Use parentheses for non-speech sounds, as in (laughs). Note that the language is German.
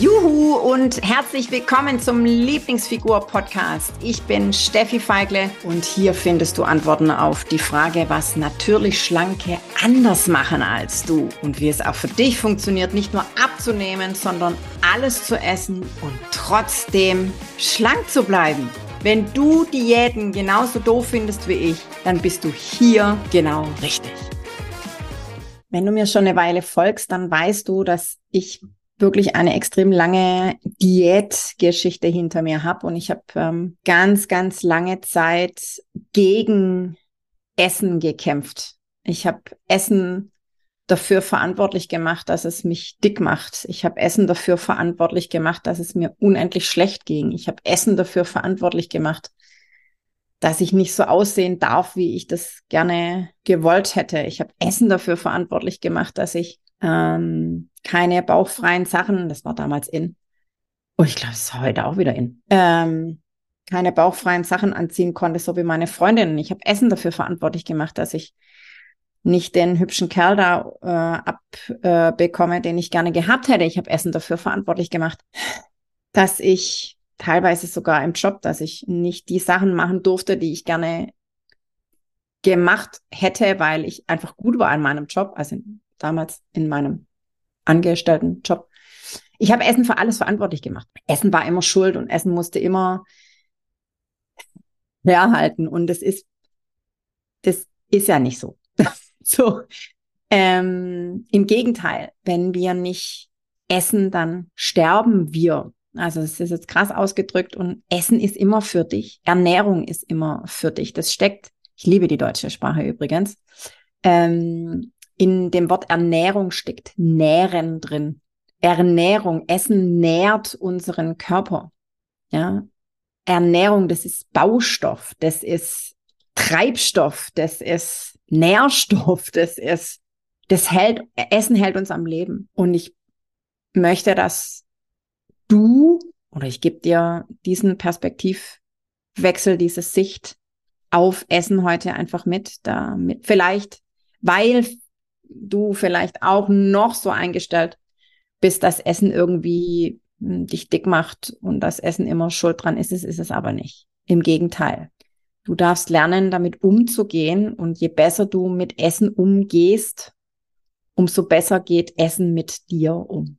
Juhu und herzlich willkommen zum Lieblingsfigur-Podcast. Ich bin Steffi Feigle und hier findest du Antworten auf die Frage, was natürlich Schlanke anders machen als du und wie es auch für dich funktioniert, nicht nur abzunehmen, sondern alles zu essen und trotzdem schlank zu bleiben. Wenn du Diäten genauso doof findest wie ich, dann bist du hier genau richtig. Wenn du mir schon eine Weile folgst, dann weißt du, dass ich wirklich eine extrem lange Diätgeschichte hinter mir habe und ich habe ähm, ganz, ganz lange Zeit gegen Essen gekämpft. Ich habe Essen dafür verantwortlich gemacht, dass es mich dick macht. Ich habe Essen dafür verantwortlich gemacht, dass es mir unendlich schlecht ging. Ich habe Essen dafür verantwortlich gemacht, dass ich nicht so aussehen darf, wie ich das gerne gewollt hätte. Ich habe Essen dafür verantwortlich gemacht, dass ich ähm, keine bauchfreien Sachen, das war damals in. Und ich glaube, es ist heute auch wieder in. Ähm, keine bauchfreien Sachen anziehen konnte, so wie meine Freundinnen. Ich habe Essen dafür verantwortlich gemacht, dass ich nicht den hübschen Kerl da äh, abbekomme, äh, den ich gerne gehabt hätte. Ich habe Essen dafür verantwortlich gemacht, dass ich teilweise sogar im Job, dass ich nicht die Sachen machen durfte, die ich gerne gemacht hätte, weil ich einfach gut war an meinem Job, also damals in meinem angestellten Job. Ich habe Essen für alles verantwortlich gemacht. Essen war immer schuld und Essen musste immer herhalten. Und das ist, das ist ja nicht so. (laughs) so. Ähm, Im Gegenteil, wenn wir nicht essen, dann sterben wir. Also es ist jetzt krass ausgedrückt und Essen ist immer für dich. Ernährung ist immer für dich. Das steckt, ich liebe die deutsche Sprache übrigens, ähm, in dem Wort Ernährung steckt Nähren drin. Ernährung, Essen nährt unseren Körper. Ja, Ernährung, das ist Baustoff, das ist Treibstoff, das ist Nährstoff, (laughs) das ist, das hält, Essen hält uns am Leben. Und ich möchte, dass du oder ich gebe dir diesen Perspektivwechsel, diese Sicht auf Essen heute einfach mit, damit vielleicht, weil du vielleicht auch noch so eingestellt bist, dass Essen irgendwie hm, dich dick macht und das Essen immer schuld dran ist, ist es aber nicht. Im Gegenteil. Du darfst lernen, damit umzugehen und je besser du mit Essen umgehst, umso besser geht Essen mit dir um.